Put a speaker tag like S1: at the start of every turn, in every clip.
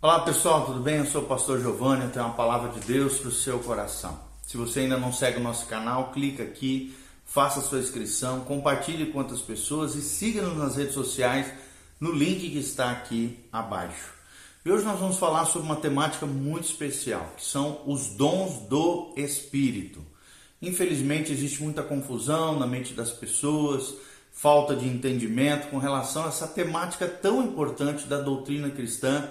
S1: Olá pessoal, tudo bem? Eu sou o pastor Giovanni, eu tenho uma palavra de Deus para o seu coração. Se você ainda não segue o nosso canal, clica aqui, faça sua inscrição, compartilhe com outras pessoas e siga-nos nas redes sociais no link que está aqui abaixo. E hoje nós vamos falar sobre uma temática muito especial, que são os dons do Espírito. Infelizmente existe muita confusão na mente das pessoas, falta de entendimento com relação a essa temática tão importante da doutrina cristã,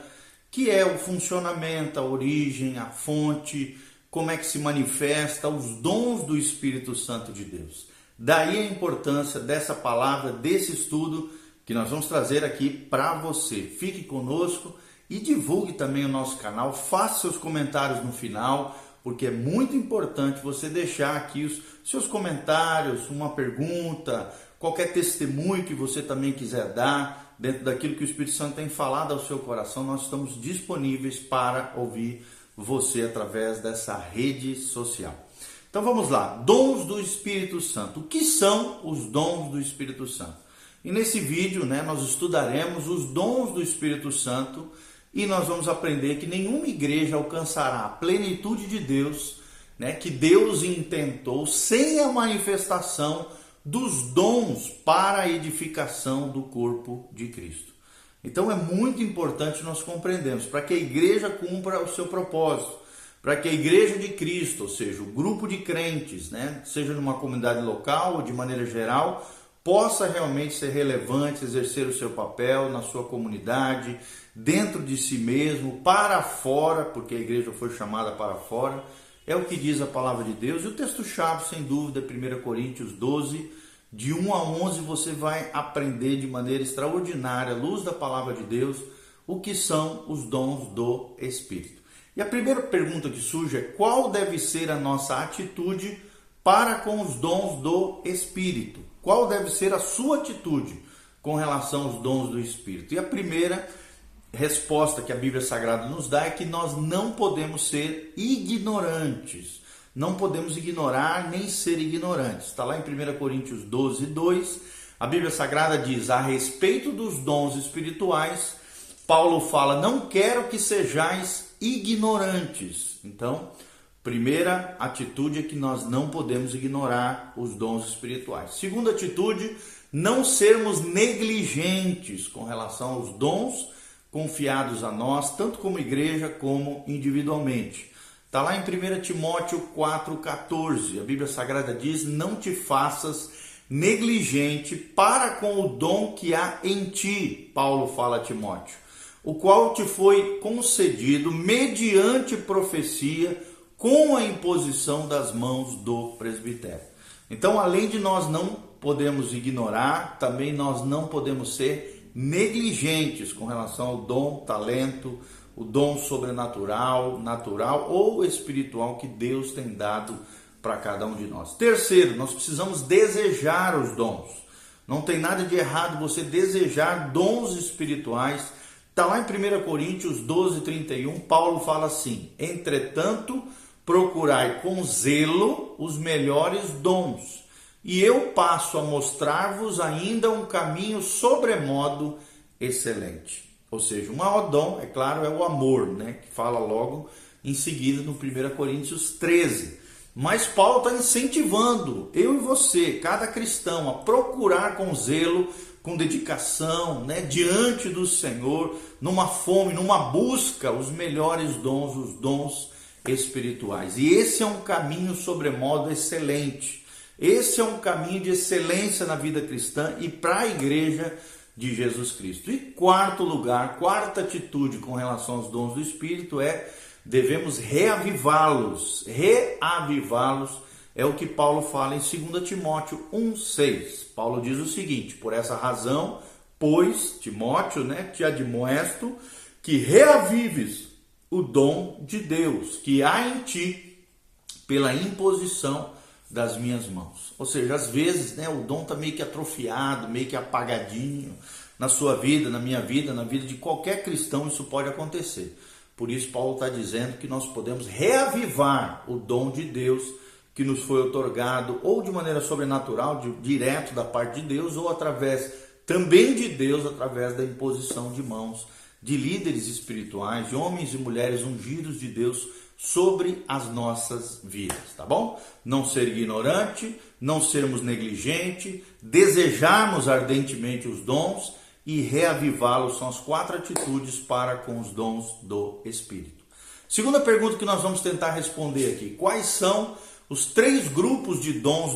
S1: que é o funcionamento, a origem, a fonte, como é que se manifesta os dons do Espírito Santo de Deus. Daí a importância dessa palavra, desse estudo que nós vamos trazer aqui para você. Fique conosco e divulgue também o nosso canal, faça seus comentários no final, porque é muito importante você deixar aqui os seus comentários, uma pergunta, qualquer testemunho que você também quiser dar, dentro daquilo que o Espírito Santo tem falado ao seu coração, nós estamos disponíveis para ouvir você através dessa rede social. Então vamos lá, dons do Espírito Santo. O que são os dons do Espírito Santo? E nesse vídeo, né, nós estudaremos os dons do Espírito Santo e nós vamos aprender que nenhuma igreja alcançará a plenitude de Deus, né, que Deus intentou sem a manifestação dos dons para a edificação do corpo de Cristo. Então é muito importante nós compreendermos para que a igreja cumpra o seu propósito, para que a igreja de Cristo, ou seja, o grupo de crentes, né, seja numa comunidade local ou de maneira geral, possa realmente ser relevante, exercer o seu papel na sua comunidade, dentro de si mesmo, para fora, porque a igreja foi chamada para fora é o que diz a palavra de Deus. E o texto-chave, sem dúvida, é 1 Coríntios 12, de 1 a 11, você vai aprender de maneira extraordinária, à luz da palavra de Deus, o que são os dons do Espírito. E a primeira pergunta que surge é: qual deve ser a nossa atitude para com os dons do Espírito? Qual deve ser a sua atitude com relação aos dons do Espírito? E a primeira resposta que a Bíblia Sagrada nos dá é que nós não podemos ser ignorantes. Não podemos ignorar nem ser ignorantes. Está lá em 1 Coríntios 12, 2. A Bíblia Sagrada diz: a respeito dos dons espirituais, Paulo fala: não quero que sejais ignorantes. Então, primeira atitude é que nós não podemos ignorar os dons espirituais. Segunda atitude, não sermos negligentes com relação aos dons confiados a nós, tanto como igreja como individualmente. Está lá em 1 Timóteo 4,14. A Bíblia Sagrada diz: Não te faças negligente para com o dom que há em ti, Paulo fala a Timóteo, o qual te foi concedido mediante profecia com a imposição das mãos do presbitério. Então, além de nós não podemos ignorar, também nós não podemos ser negligentes com relação ao dom, talento, o dom sobrenatural, natural ou espiritual que Deus tem dado para cada um de nós. Terceiro, nós precisamos desejar os dons. Não tem nada de errado você desejar dons espirituais. Está lá em 1 Coríntios 12, 31, Paulo fala assim: Entretanto, procurai com zelo os melhores dons e eu passo a mostrar-vos ainda um caminho sobremodo excelente. Ou seja, um odom, é claro, é o amor, né? Que fala logo em seguida no 1 Coríntios 13. Mas Paulo está incentivando eu e você, cada cristão, a procurar com zelo, com dedicação, né, diante do Senhor, numa fome, numa busca, os melhores dons, os dons espirituais. E esse é um caminho sobremodo excelente. Esse é um caminho de excelência na vida cristã e para a igreja de Jesus Cristo. E quarto lugar, quarta atitude com relação aos dons do Espírito é devemos reavivá-los. Reavivá-los é o que Paulo fala em 2 Timóteo 1,6. Paulo diz o seguinte: por essa razão, pois, Timóteo, né, te admoesto que reavives o dom de Deus que há em ti pela imposição das minhas mãos. Ou seja, às vezes né, o dom está meio que atrofiado, meio que apagadinho na sua vida, na minha vida, na vida de qualquer cristão, isso pode acontecer. Por isso, Paulo está dizendo que nós podemos reavivar o dom de Deus que nos foi otorgado, ou de maneira sobrenatural, de, direto da parte de Deus, ou através também de Deus, através da imposição de mãos de líderes espirituais, de homens e mulheres ungidos de Deus sobre as nossas vidas, tá bom? Não ser ignorante, não sermos negligente, desejarmos ardentemente os dons e reavivá-los são as quatro atitudes para com os dons do Espírito. Segunda pergunta que nós vamos tentar responder aqui: quais são os três grupos de dons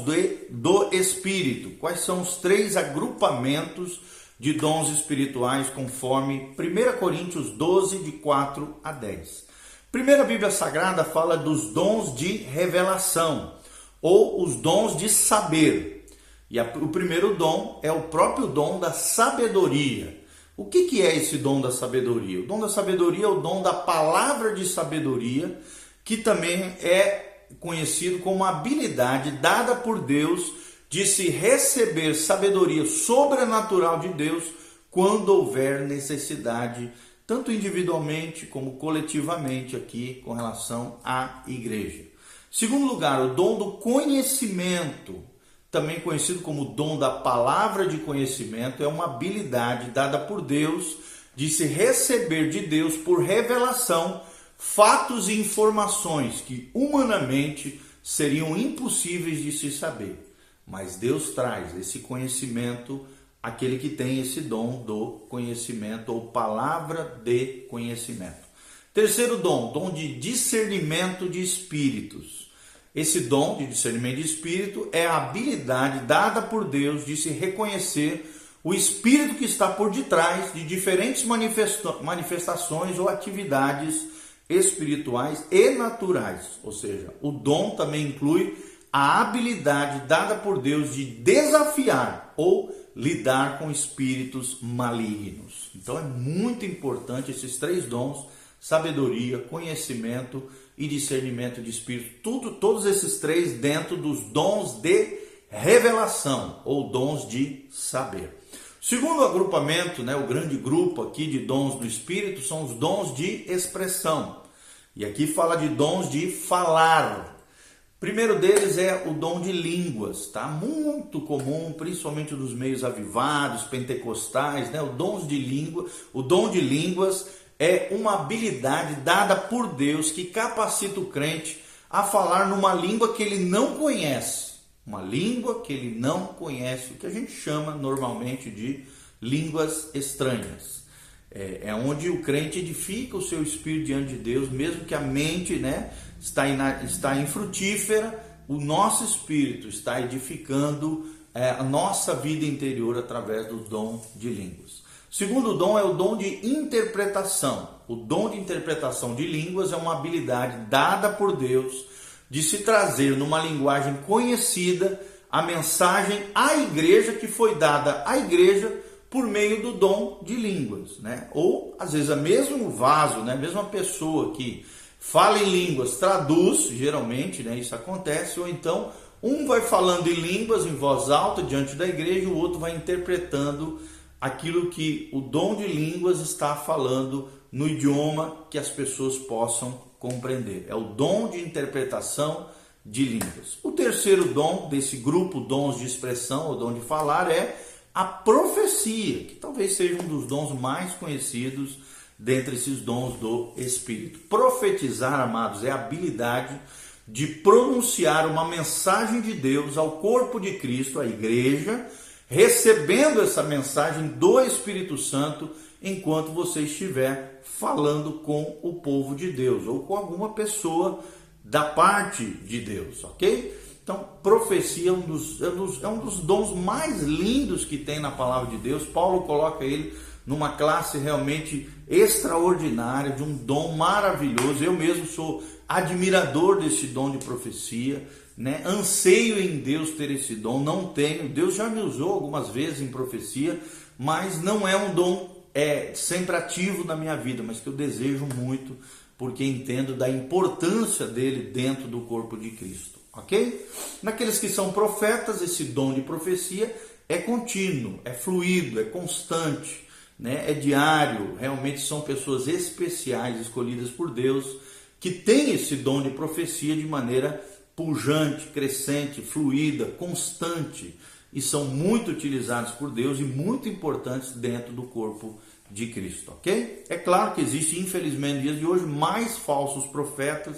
S1: do, Espírito? Quais são os três agrupamentos de dons espirituais conforme 1 Coríntios 12, de 4 a 10? Primeira Bíblia Sagrada fala dos dons de revelação ou os dons de saber. E a, o primeiro dom é o próprio dom da sabedoria. O que, que é esse dom da sabedoria? O dom da sabedoria é o dom da palavra de sabedoria, que também é conhecido como habilidade dada por Deus de se receber sabedoria sobrenatural de Deus quando houver necessidade, tanto individualmente como coletivamente aqui com relação à igreja. Segundo lugar, o dom do conhecimento também conhecido como dom da palavra de conhecimento, é uma habilidade dada por Deus de se receber de Deus por revelação fatos e informações que humanamente seriam impossíveis de se saber. Mas Deus traz esse conhecimento àquele que tem esse dom do conhecimento ou palavra de conhecimento. Terceiro dom, dom de discernimento de espíritos. Esse dom de discernimento de espírito é a habilidade dada por Deus de se reconhecer o espírito que está por detrás de diferentes manifestações ou atividades espirituais e naturais. Ou seja, o dom também inclui a habilidade dada por Deus de desafiar ou lidar com espíritos malignos. Então é muito importante esses três dons: sabedoria, conhecimento e discernimento de espírito, tudo, todos esses três dentro dos dons de revelação ou dons de saber. Segundo agrupamento, né, o grande grupo aqui de dons do espírito são os dons de expressão. E aqui fala de dons de falar. Primeiro deles é o dom de línguas, tá? Muito comum, principalmente nos meios avivados, pentecostais, né? O dom de língua, o dom de línguas é uma habilidade dada por Deus que capacita o crente a falar numa língua que ele não conhece. Uma língua que ele não conhece, o que a gente chama normalmente de línguas estranhas. É, é onde o crente edifica o seu espírito diante de Deus, mesmo que a mente né, está, in, está infrutífera, o nosso espírito está edificando é, a nossa vida interior através do dom de línguas. Segundo dom é o dom de interpretação. O dom de interpretação de línguas é uma habilidade dada por Deus de se trazer numa linguagem conhecida a mensagem à igreja que foi dada à igreja por meio do dom de línguas, né? Ou às vezes a mesmo vaso, né? A mesma pessoa que fala em línguas traduz, geralmente, né? Isso acontece, ou então um vai falando em línguas em voz alta diante da igreja, o outro vai interpretando aquilo que o dom de línguas está falando no idioma que as pessoas possam compreender. É o dom de interpretação de línguas. O terceiro dom desse grupo dons de expressão ou dom de falar é a profecia, que talvez seja um dos dons mais conhecidos dentre esses dons do Espírito. Profetizar, amados, é a habilidade de pronunciar uma mensagem de Deus ao corpo de Cristo, à igreja, recebendo essa mensagem do Espírito Santo enquanto você estiver falando com o povo de Deus ou com alguma pessoa da parte de Deus, ok? Então, profecia é um dos, é um dos, é um dos dons mais lindos que tem na palavra de Deus. Paulo coloca ele numa classe realmente extraordinária, de um dom maravilhoso. Eu mesmo sou admirador desse dom de profecia né? Anseio em Deus ter esse dom, não tenho. Deus já me usou algumas vezes em profecia, mas não é um dom é sempre ativo na minha vida, mas que eu desejo muito, porque entendo da importância dele dentro do corpo de Cristo, ok? Naqueles que são profetas, esse dom de profecia é contínuo, é fluido, é constante, né? é diário. Realmente são pessoas especiais, escolhidas por Deus, que têm esse dom de profecia de maneira pujante, crescente, fluida, constante e são muito utilizados por Deus e muito importantes dentro do corpo de Cristo, ok? É claro que existe, infelizmente, dias de hoje, mais falsos profetas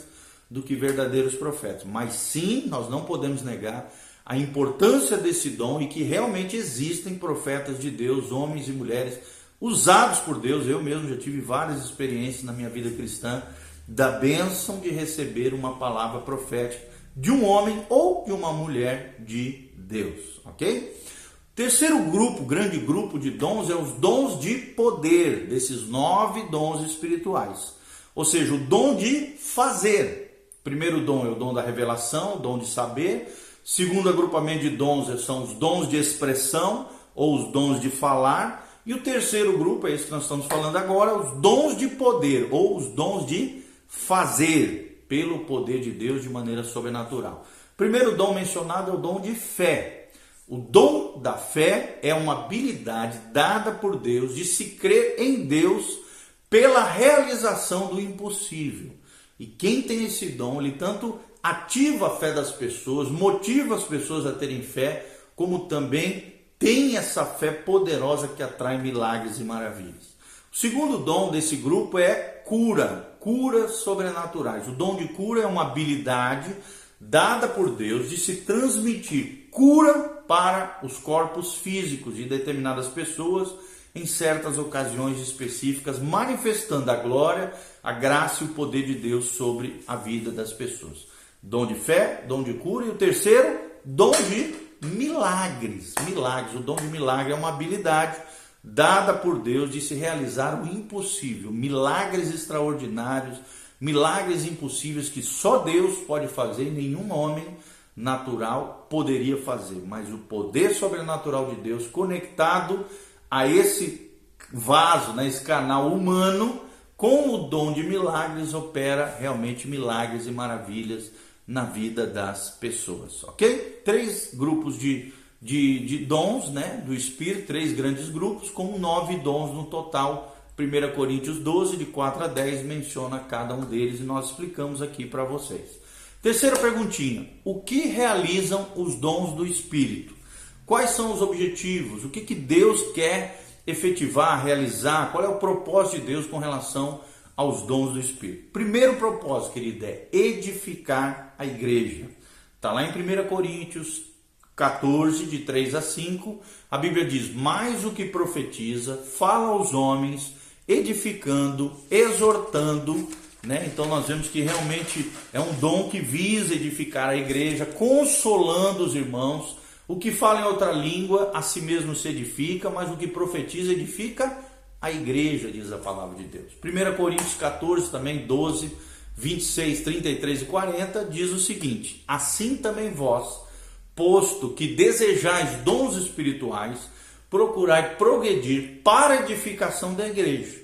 S1: do que verdadeiros profetas, mas sim, nós não podemos negar a importância desse dom e que realmente existem profetas de Deus, homens e mulheres usados por Deus. Eu mesmo já tive várias experiências na minha vida cristã da bênção de receber uma palavra profética de um homem ou de uma mulher de Deus, ok? Terceiro grupo, grande grupo de dons, é os dons de poder, desses nove dons espirituais. Ou seja, o dom de fazer. Primeiro dom é o dom da revelação, o dom de saber. Segundo agrupamento de dons são os dons de expressão ou os dons de falar. E o terceiro grupo, é esse que nós estamos falando agora, os dons de poder ou os dons de fazer pelo poder de Deus de maneira sobrenatural. Primeiro dom mencionado é o dom de fé. O dom da fé é uma habilidade dada por Deus de se crer em Deus pela realização do impossível. E quem tem esse dom, ele tanto ativa a fé das pessoas, motiva as pessoas a terem fé, como também tem essa fé poderosa que atrai milagres e maravilhas. O segundo dom desse grupo é cura, curas sobrenaturais. O dom de cura é uma habilidade dada por Deus de se transmitir cura para os corpos físicos de determinadas pessoas em certas ocasiões específicas, manifestando a glória, a graça e o poder de Deus sobre a vida das pessoas. Dom de fé, dom de cura e o terceiro, dom de milagres. Milagres, o dom de milagre é uma habilidade dada por Deus de se realizar o impossível, milagres extraordinários, milagres impossíveis que só Deus pode fazer e nenhum homem natural poderia fazer, mas o poder sobrenatural de Deus conectado a esse vaso, né, esse canal humano, com o dom de milagres, opera realmente milagres e maravilhas na vida das pessoas, ok? Três grupos de, de, de dons né, do Espírito, três grandes grupos, com nove dons no total. 1 Coríntios 12, de 4 a 10, menciona cada um deles e nós explicamos aqui para vocês. Terceira perguntinha: o que realizam os dons do Espírito? Quais são os objetivos? O que, que Deus quer efetivar, realizar? Qual é o propósito de Deus com relação aos dons do Espírito? Primeiro propósito, querido, é edificar a igreja. Está lá em 1 Coríntios 14, de 3 a 5. A Bíblia diz: Mais o que profetiza, fala aos homens, edificando, exortando né? Então nós vemos que realmente é um dom que visa edificar a igreja, consolando os irmãos. O que fala em outra língua, a si mesmo se edifica, mas o que profetiza edifica a igreja, diz a palavra de Deus. 1 Coríntios 14, também 12, 26, 33 e 40, diz o seguinte: Assim também vós, posto que desejais dons espirituais, procurai progredir para a edificação da igreja.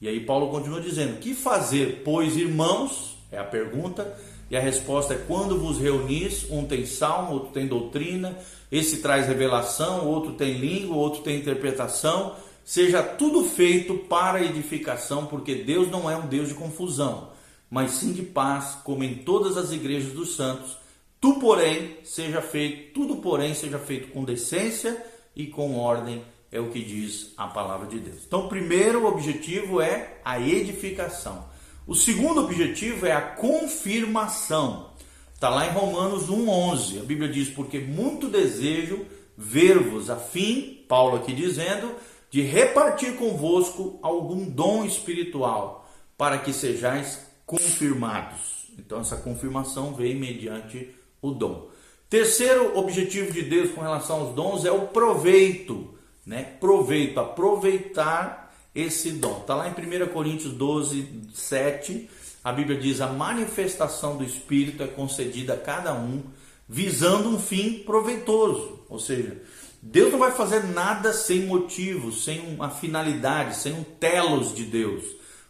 S1: E aí Paulo continua dizendo: Que fazer, pois, irmãos? É a pergunta. E a resposta é: quando vos reunis, um tem salmo, outro tem doutrina, esse traz revelação, outro tem língua, outro tem interpretação. Seja tudo feito para edificação, porque Deus não é um Deus de confusão, mas sim de paz, como em todas as igrejas dos santos. Tu, porém, seja feito, tudo, porém, seja feito com decência e com ordem é o que diz a palavra de Deus. Então, o primeiro objetivo é a edificação. O segundo objetivo é a confirmação. Está lá em Romanos 1,11. A Bíblia diz: Porque muito desejo ver-vos, a fim, Paulo aqui dizendo, de repartir convosco algum dom espiritual, para que sejais confirmados. Então, essa confirmação vem mediante o dom. Terceiro objetivo de Deus com relação aos dons é o proveito né? Proveito, aproveitar esse dom. Está lá em 1 Coríntios 12, 7. A Bíblia diz: a manifestação do Espírito é concedida a cada um, visando um fim proveitoso. Ou seja, Deus não vai fazer nada sem motivo, sem uma finalidade, sem um telos de Deus.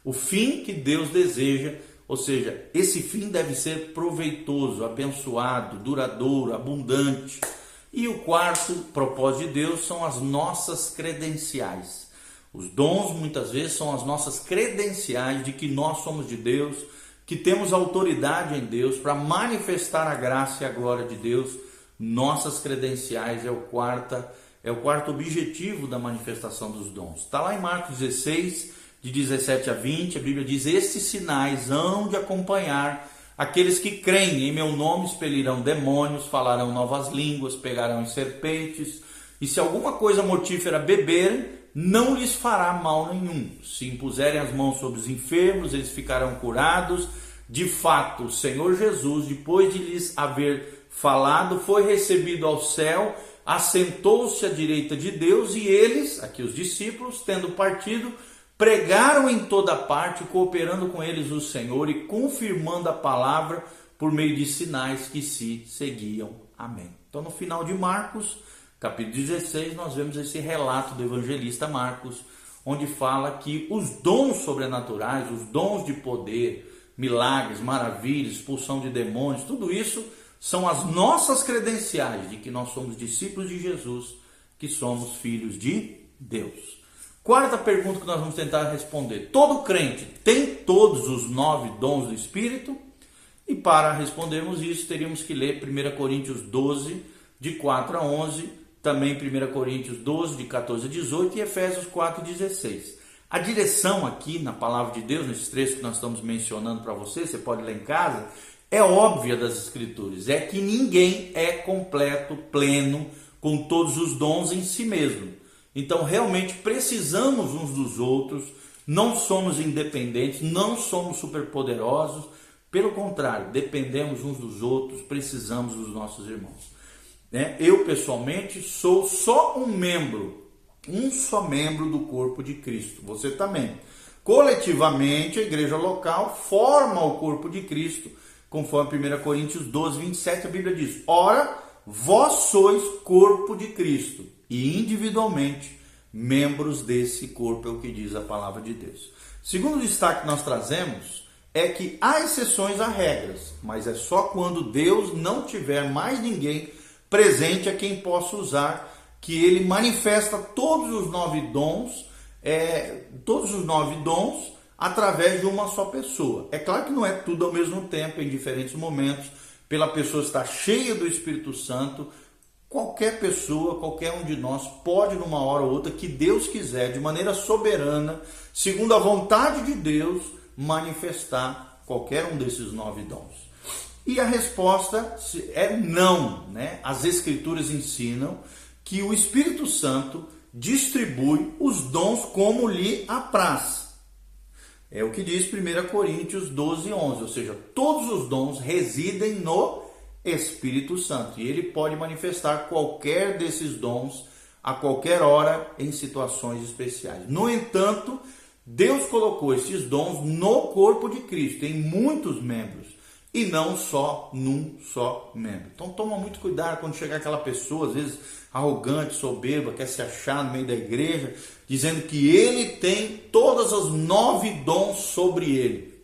S1: O fim que Deus deseja, ou seja, esse fim deve ser proveitoso, abençoado, duradouro, abundante. E o quarto propósito de Deus são as nossas credenciais. Os dons muitas vezes são as nossas credenciais de que nós somos de Deus, que temos autoridade em Deus para manifestar a graça e a glória de Deus. Nossas credenciais é o quarta é o quarto objetivo da manifestação dos dons. Está lá em Marcos 16, de 17 a 20, a Bíblia diz: Estes sinais hão de acompanhar aqueles que creem em meu nome, expelirão demônios, falarão novas línguas, pegarão em serpentes, e se alguma coisa mortífera beberem, não lhes fará mal nenhum. Se impuserem as mãos sobre os enfermos, eles ficarão curados. De fato, o Senhor Jesus, depois de lhes haver falado, foi recebido ao céu, assentou-se à direita de Deus e eles, aqui os discípulos, tendo partido, pregaram em toda parte, cooperando com eles o Senhor e confirmando a palavra por meio de sinais que se seguiam. Amém. Então, no final de Marcos, capítulo 16, nós vemos esse relato do evangelista Marcos, onde fala que os dons sobrenaturais, os dons de poder, milagres, maravilhas, expulsão de demônios, tudo isso são as nossas credenciais de que nós somos discípulos de Jesus, que somos filhos de Deus. Quarta pergunta que nós vamos tentar responder: todo crente tem todos os nove dons do Espírito? E para respondermos isso, teríamos que ler 1 Coríntios 12, de 4 a 11, também 1 Coríntios 12, de 14 a 18 e Efésios 4, 16. A direção aqui na palavra de Deus, nesses trechos que nós estamos mencionando para você, você pode ler em casa, é óbvia das Escrituras, é que ninguém é completo, pleno, com todos os dons em si mesmo. Então, realmente precisamos uns dos outros, não somos independentes, não somos superpoderosos, pelo contrário, dependemos uns dos outros, precisamos dos nossos irmãos. Né? Eu, pessoalmente, sou só um membro um só membro do corpo de Cristo. Você também. Coletivamente, a igreja local forma o corpo de Cristo, conforme 1 Coríntios 12, 27, a Bíblia diz: Ora, vós sois corpo de Cristo, e individualmente membros desse corpo, é o que diz a palavra de Deus. Segundo destaque que nós trazemos é que há exceções a regras, mas é só quando Deus não tiver mais ninguém presente a quem possa usar que ele manifesta todos os nove dons, é, todos os nove dons através de uma só pessoa. É claro que não é tudo ao mesmo tempo, em diferentes momentos, pela pessoa estar cheia do Espírito Santo. Qualquer pessoa, qualquer um de nós pode, numa hora ou outra, que Deus quiser, de maneira soberana, segundo a vontade de Deus, manifestar qualquer um desses nove dons. E a resposta é não, né? As Escrituras ensinam que o Espírito Santo distribui os dons como lhe apraz. É o que diz 1 Coríntios 12, 11. Ou seja, todos os dons residem no Espírito Santo. E ele pode manifestar qualquer desses dons a qualquer hora em situações especiais. No entanto, Deus colocou esses dons no corpo de Cristo, em muitos membros, e não só num só membro. Então toma muito cuidado quando chegar aquela pessoa, às vezes arrogante, soberba, quer se achar no meio da igreja, dizendo que ele tem todas as nove dons sobre ele.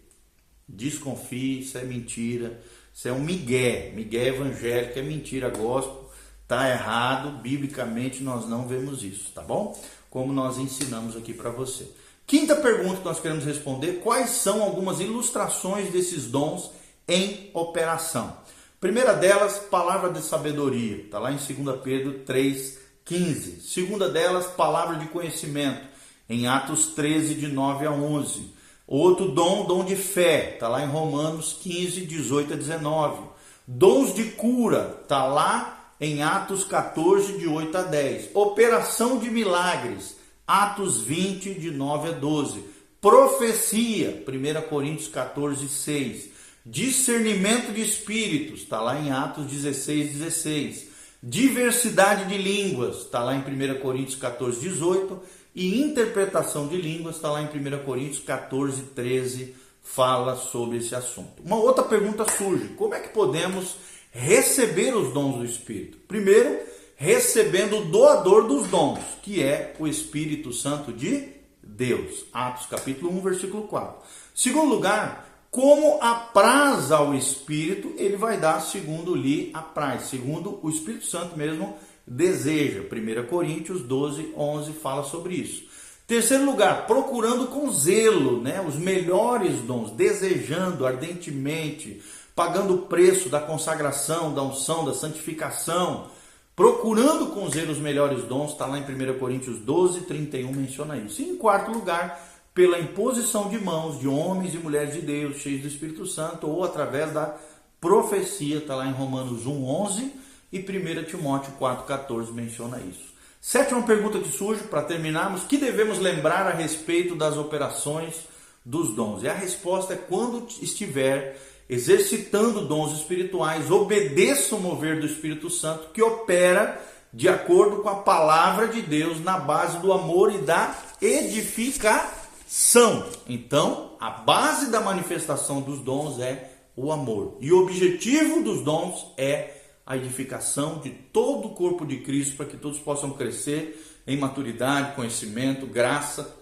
S1: Desconfie, isso é mentira, isso é um migué, migué evangélico, é mentira gospel, tá errado, biblicamente nós não vemos isso, tá bom? Como nós ensinamos aqui para você. Quinta pergunta que nós queremos responder: quais são algumas ilustrações desses dons em operação? Primeira delas, palavra de sabedoria, está lá em 2 Pedro 3,15. Segunda delas, palavra de conhecimento, em Atos 13, de 9 a 11. Outro dom, dom de fé, está lá em Romanos 15, 18 a 19. Dons de cura, está lá em Atos 14, de 8 a 10. Operação de milagres, Atos 20, de 9 a 12. Profecia, 1 Coríntios 14, 6. Discernimento de espíritos, está lá em Atos 16, 16. Diversidade de línguas, está lá em 1 Coríntios 14, 18. E interpretação de línguas, está lá em 1 Coríntios 14, 13, fala sobre esse assunto. Uma outra pergunta surge: como é que podemos receber os dons do Espírito? Primeiro, recebendo o doador dos dons, que é o Espírito Santo de Deus. Atos capítulo 1, versículo 4. Segundo lugar, como apraz ao Espírito, ele vai dar segundo lhe apraz, segundo o Espírito Santo mesmo deseja. 1 Coríntios 12, 11 fala sobre isso. Terceiro lugar, procurando com zelo né, os melhores dons, desejando ardentemente, pagando o preço da consagração, da unção, da santificação, procurando com zelo os melhores dons, está lá em 1 Coríntios 12, 31, menciona isso. E em quarto lugar, pela imposição de mãos de homens e mulheres de Deus, cheios do Espírito Santo, ou através da profecia, está lá em Romanos 1, 11 e 1 Timóteo 4, 14 menciona isso. Sétima pergunta que surge, para terminarmos, que devemos lembrar a respeito das operações dos dons? E a resposta é quando estiver exercitando dons espirituais, obedeça o mover do Espírito Santo que opera de acordo com a palavra de Deus na base do amor e da edificação. Então, a base da manifestação dos dons é o amor. E o objetivo dos dons é a edificação de todo o corpo de Cristo para que todos possam crescer em maturidade, conhecimento, graça,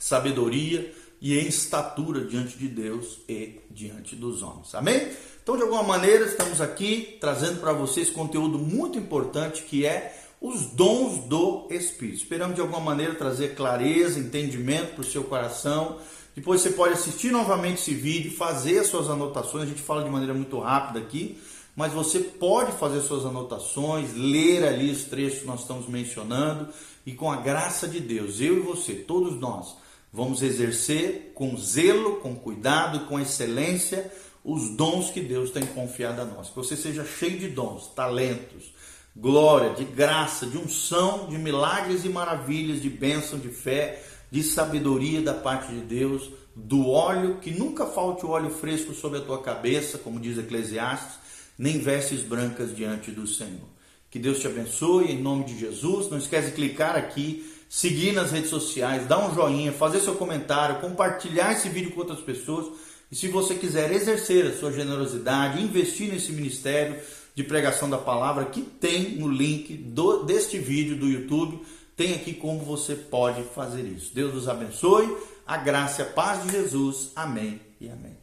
S1: sabedoria e em estatura diante de Deus e diante dos homens. Amém? Então, de alguma maneira, estamos aqui trazendo para vocês conteúdo muito importante que é os dons do Espírito. Esperamos de alguma maneira trazer clareza, entendimento para o seu coração. Depois você pode assistir novamente esse vídeo, fazer as suas anotações. A gente fala de maneira muito rápida aqui, mas você pode fazer suas anotações, ler ali os trechos que nós estamos mencionando e com a graça de Deus, eu e você, todos nós, Vamos exercer com zelo, com cuidado, com excelência os dons que Deus tem confiado a nós. Que você seja cheio de dons, talentos, glória, de graça, de unção, de milagres e maravilhas, de bênção, de fé, de sabedoria da parte de Deus, do óleo, que nunca falte o óleo fresco sobre a tua cabeça, como diz Eclesiastes, nem vestes brancas diante do Senhor. Que Deus te abençoe em nome de Jesus. Não esquece de clicar aqui seguir nas redes sociais, dar um joinha, fazer seu comentário, compartilhar esse vídeo com outras pessoas. E se você quiser exercer a sua generosidade, investir nesse ministério de pregação da palavra, que tem no link do, deste vídeo do YouTube, tem aqui como você pode fazer isso. Deus nos abençoe, a graça e a paz de Jesus. Amém e amém.